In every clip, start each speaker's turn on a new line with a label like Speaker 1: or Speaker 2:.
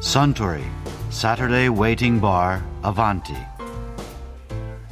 Speaker 1: Suntory Saturday Waiting Bar Avanti.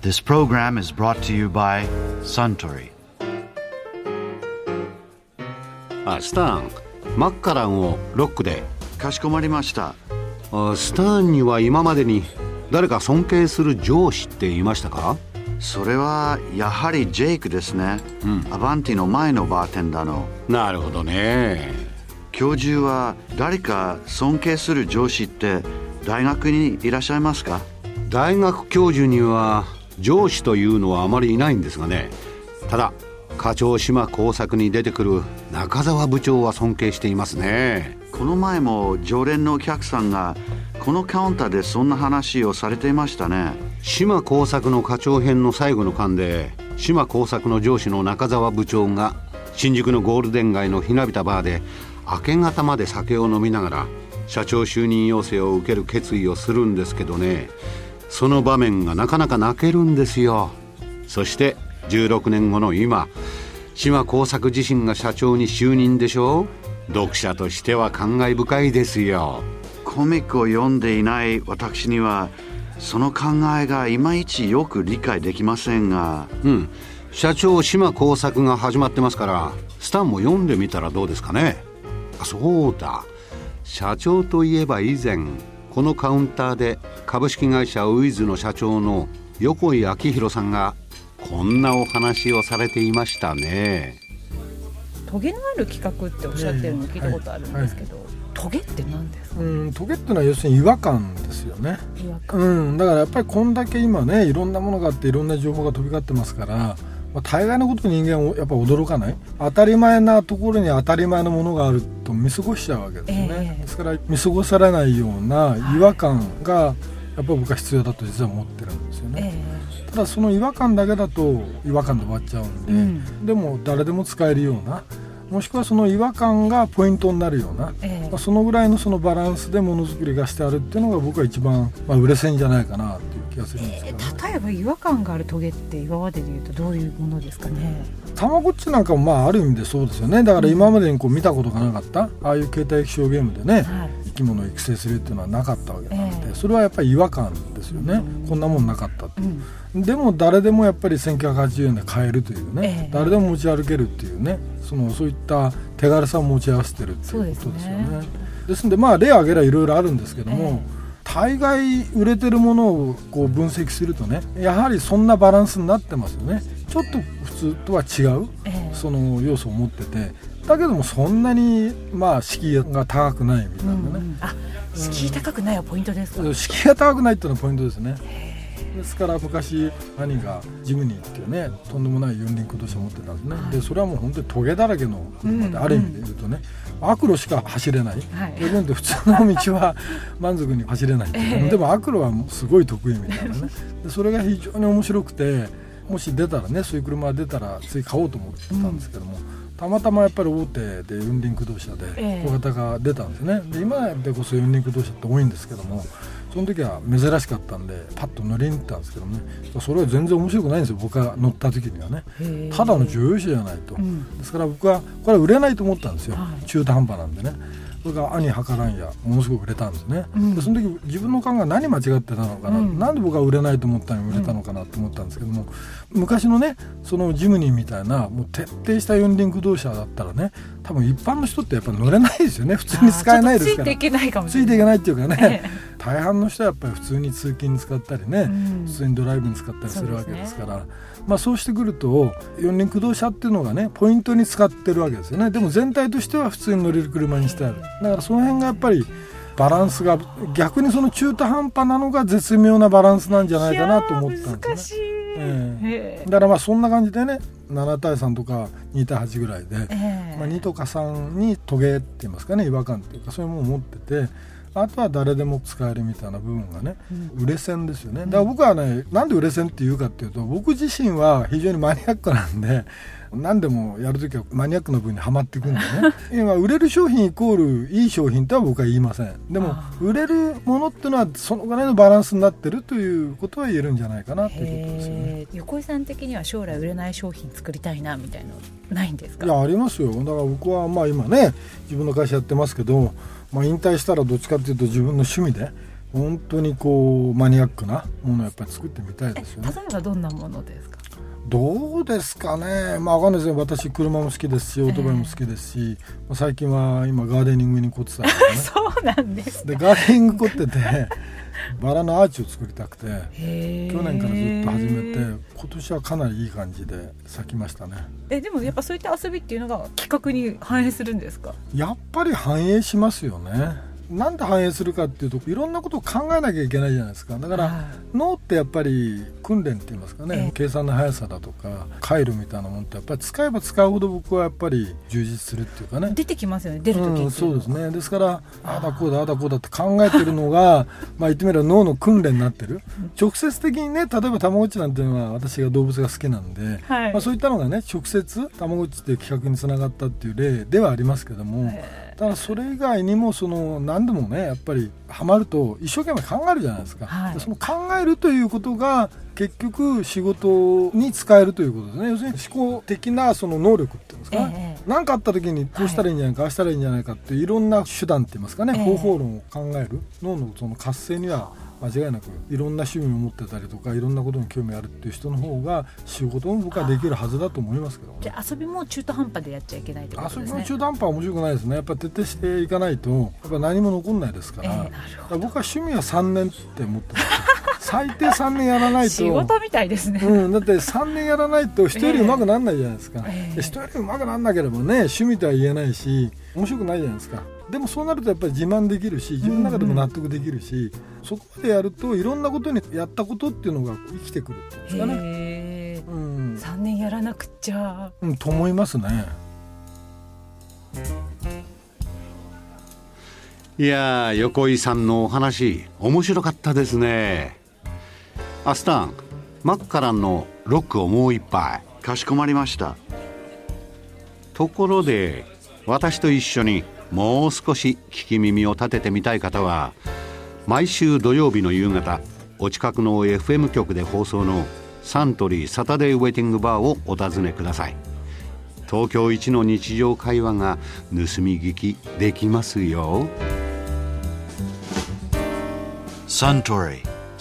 Speaker 1: This program is brought to you by Suntory.
Speaker 2: あスターンマッカランをロックで
Speaker 1: かしこまりました。
Speaker 2: あスターンには今までに誰か尊敬する上司っていましたか
Speaker 1: それはやはりジェイクですね。アバンティの前のバーテンダーの。
Speaker 2: なるほどね
Speaker 1: 教授は誰か尊敬する上司って大学にいらっしゃいますか？
Speaker 2: 大学教授には上司というのはあまりいないんですがね。ただ課長島工作に出てくる中澤部長は尊敬していますね。
Speaker 1: この前も常連のお客さんがこのカウンターでそんな話をされていましたね。
Speaker 2: 島工作の課長編の最後の巻で島工作の上司の中澤部長が新宿のゴールデン街のひなびたバーで明け方まで酒を飲みながら社長就任要請を受ける決意をするんですけどね。その場面がなかなか泣けるんですよ。そして16年後の今島工作自身が社長に就任でしょ読者としては感慨深いですよ。
Speaker 1: コミックを読んでいない私にはその考えがいまいちよく理解できませんが。
Speaker 2: うん。社長島工作が始まってますからスタンも読んでみたらどうですかねあそうだ。社長といえば以前このカウンターで株式会社ウィズの社長の横井明弘さんがこんなお話をされていましたね。
Speaker 3: トゲのある企画っておっしゃってるの聞いたことあるんですけど、トゲって何ですか、
Speaker 4: うん、トゲってのは要するに違和感ですよね、
Speaker 3: 違和感。
Speaker 4: うん、だからやっぱりこんだけ今ねいろんなものがあっていろんな情報が飛び交ってますから、まあ、大概のことに人間はやっぱ驚かない？当たり前なところに当たり前のものがあると見過ごしちゃうわけですね、
Speaker 3: ええ。
Speaker 4: ですから見過ごされないような違和感がやっぱり僕は必要だと実は思ってるんですよね、
Speaker 3: え
Speaker 4: ただその違和感だけだと違和感で終わっちゃうんで、
Speaker 3: うん。
Speaker 4: でも誰でも使えるようなもしくはその違和感がポイントになるような、
Speaker 3: ええ。
Speaker 4: まあ、そのぐらいのそのバランスでものづくりがしてあるっていうのが僕は一番、まあ、売れ線じゃないかな気がするんですけど、ね、
Speaker 3: 例えば違和感があるトゲって今までで言うとどういうものですかね？
Speaker 4: たまごっちなんかもまあある意味でそうですよね。だから今までにこう見たことがなかった。ああいう携帯液晶ゲームでね、
Speaker 3: はい。
Speaker 4: 生き物を育成するっていうのはなかったわけなんで、
Speaker 3: ええ。
Speaker 4: それはやっぱり違和感ですよね、
Speaker 3: うん。
Speaker 4: こんなもんなかったって
Speaker 3: う。ん。
Speaker 4: でも誰でもやっぱり1980円で買えるというね、
Speaker 3: ええ。
Speaker 4: 誰でも持ち歩けるっていうね。そのそういった手軽さを持ち合わせてるっていうことですよね。
Speaker 3: です
Speaker 4: ですんでまあ例を挙げればいろいろあるんですけども、
Speaker 3: え
Speaker 4: 大概売れてるものをこう分析するとねやはりそんなバランスになってますよね。ちょっと普通とは違う
Speaker 3: ええ。
Speaker 4: その要素を持ってて。だけどもそんなにまあ敷居が高くないみたいなね、
Speaker 3: うんうん。あ敷居高くないはポイントですか、
Speaker 4: 敷居が高くないっていうのがポイントですねですから昔兄がジムニーっていうねとんでもない四輪駆動車持ってたんですね、
Speaker 3: はい。
Speaker 4: でそれはもう本当にトゲだらけの車で、
Speaker 3: うん。
Speaker 4: ある意味で言うとね悪路しか走れない。
Speaker 3: はい。
Speaker 4: 逆に言うと普通の道は満足に走れないでも悪路はもうすごい得意みたいなね。でそれが非常に面白くてもし出たらねそういう車が出たらつい買おうと思ってたんですけども、たまたまやっぱり大手で四輪駆動車で
Speaker 3: ええ。
Speaker 4: 小型が出たんですね。で今でこそ四輪駆動車って多いんですけどもその時は珍しかったんでパッと乗りに行ったんですけどね。それは全然面白くないんですよ僕が乗った時にはね。ただの乗用車じゃないと、
Speaker 3: うん。
Speaker 4: ですから僕はこれは売れないと思ったんですよ、
Speaker 3: はい。
Speaker 4: 中途半端なんでね。それが兄はからんやものすごく売れたんですね、
Speaker 3: うん。
Speaker 4: でその時自分の考え何間違ってたのかな、
Speaker 3: うん。
Speaker 4: なんで僕は売れないと思ったのに売れたのかなと思ったんですけども、昔のねそのジムニーみたいなもう徹底した四輪駆動車だったらね多分一般の人ってやっぱ乗れないですよね。普通に使えないですから。
Speaker 3: ついていけないかもし
Speaker 4: つい。てい
Speaker 3: れない
Speaker 4: けないっていうかね、
Speaker 3: え
Speaker 4: 大半の人はやっぱり普通に通勤に使ったりね、
Speaker 3: うん。
Speaker 4: 普通にドライブに使ったりするわけですから。まあ、そうしてくると四輪駆動車っていうのがねポイントに使ってるわけですよね。でも全体としては普通に乗れる車にしてある。だからその辺がやっぱりバランスが逆にその中途半端なのが絶妙なバランスなんじゃないかなと思ったん
Speaker 3: 難しい、
Speaker 4: ですね。え。だからまあそんな感じでね7対3とか2対8ぐらいで、
Speaker 3: ええ。
Speaker 4: まあ、2とか3にトゲって言いますかね違和感っていうかそういうものを持っててあとは誰でも使えるみたいな部分がね、売れ線ですよね。だから僕はねなんで売れ線っていうかっていうと僕自身は非常にマニアックなんで何でもやるときはマニアックな部分にはまっていくんでね。今売れる商品イコールいい商品とは僕は言いません。でも
Speaker 3: あ
Speaker 4: 売れるものっていうのはそのぐらいのバランスになってるということは言えるんじゃないかなということですよね。
Speaker 3: 横井さん的には将来売れない商品作りたいなみたいなのないんですか？
Speaker 4: いやありますよ。だから僕はまあ今ね自分の会社やってますけどまあ、引退したらどっちかっていうと自分の趣味で本当にこうマニアックなものをやっぱり作ってみたいですよね。
Speaker 3: 例えばどんなものですか？
Speaker 4: どうですかね、まあ、わかんないですよ私車も好きですしオートバイも好きですし、えー、最近は今ガーデニングに凝ってたりとかね。
Speaker 3: そうなんです。
Speaker 4: でガーデニング凝ってて バラのアーチを作りたくて去年からずっと始めて今年はかなりいい感じで咲きましたね。
Speaker 3: えでもやっぱそういった遊びっていうのが企画に反映するんですか？
Speaker 4: やっぱり反映しますよね。なんで反映するかっていうといろんなことを考えなきゃいけないじゃないですか。だから、はい、脳ってやっぱり訓練って言いますかね、え計算の速さだとか回路みたいなものってやっぱり使えば使うほど僕はやっぱり充実するっていうかね。
Speaker 3: 出てきますよね出る時、
Speaker 4: うん、そうですね。ですからああだこうだああだこうだって考えてるのが まあ言ってみれば脳の訓練になってる。直接的にね例えばたまごっちなんていうのは私が動物が好きなんで、はい、まあ、そういったのがね直接たまごっちっていう企画につながったっていう例ではありますけども、ただそれ以外にもその何でもねやっぱりハマると一生懸命考えるじゃないですか、はい、その考えるということが結局仕事に使えるということですね。要するに思考的なその能力っていうんですかね。何、えかあった時にこうしたらいいんじゃないか、はい、ああしたらいいんじゃないかっていろんな手段って言いますかね、え。方法論を考える。脳のその活性には間違いなくいろんな趣味を持ってたりとかいろんなことに興味あるっていう人の方が仕事も僕はできるはずだと思いますけど、ね、
Speaker 3: じゃあ遊びも中途半端でやっちゃいけないってことですね。
Speaker 4: 遊びも中途半端は面白くないですね。やっぱ徹底していかないとやっぱ何も残んないですから,、えー、から僕は趣味は3年って思ってます最低3年やらないと。
Speaker 3: 仕事みたいですね、
Speaker 4: うん、だって3年やらないと人よりうまくならないじゃないですか、えー、人よりうまくならなければね趣味とは言えないし面白くないじゃないですか。でもそうなるとやっぱり自慢できるし自分の中でも納得できるし、うんうん、そこまでやるといろんなことにやったことっていうのが生きてくるっていうんですかね、
Speaker 3: うん、3年やらなくちゃ、
Speaker 4: うん、と思いますね。
Speaker 2: いや横井さんのお話面白かったですねアスタンマッカランのロックをもう一杯。
Speaker 1: かしこまりました。
Speaker 2: ところで私と一緒にもう少し聞き耳を立ててみたい方は毎週土曜日の夕方お近くの FM 局で放送のサントリーサタデーウェイティングバーをお尋ねください。東京一の日常会話が盗み聞きできますよ。
Speaker 1: Suntory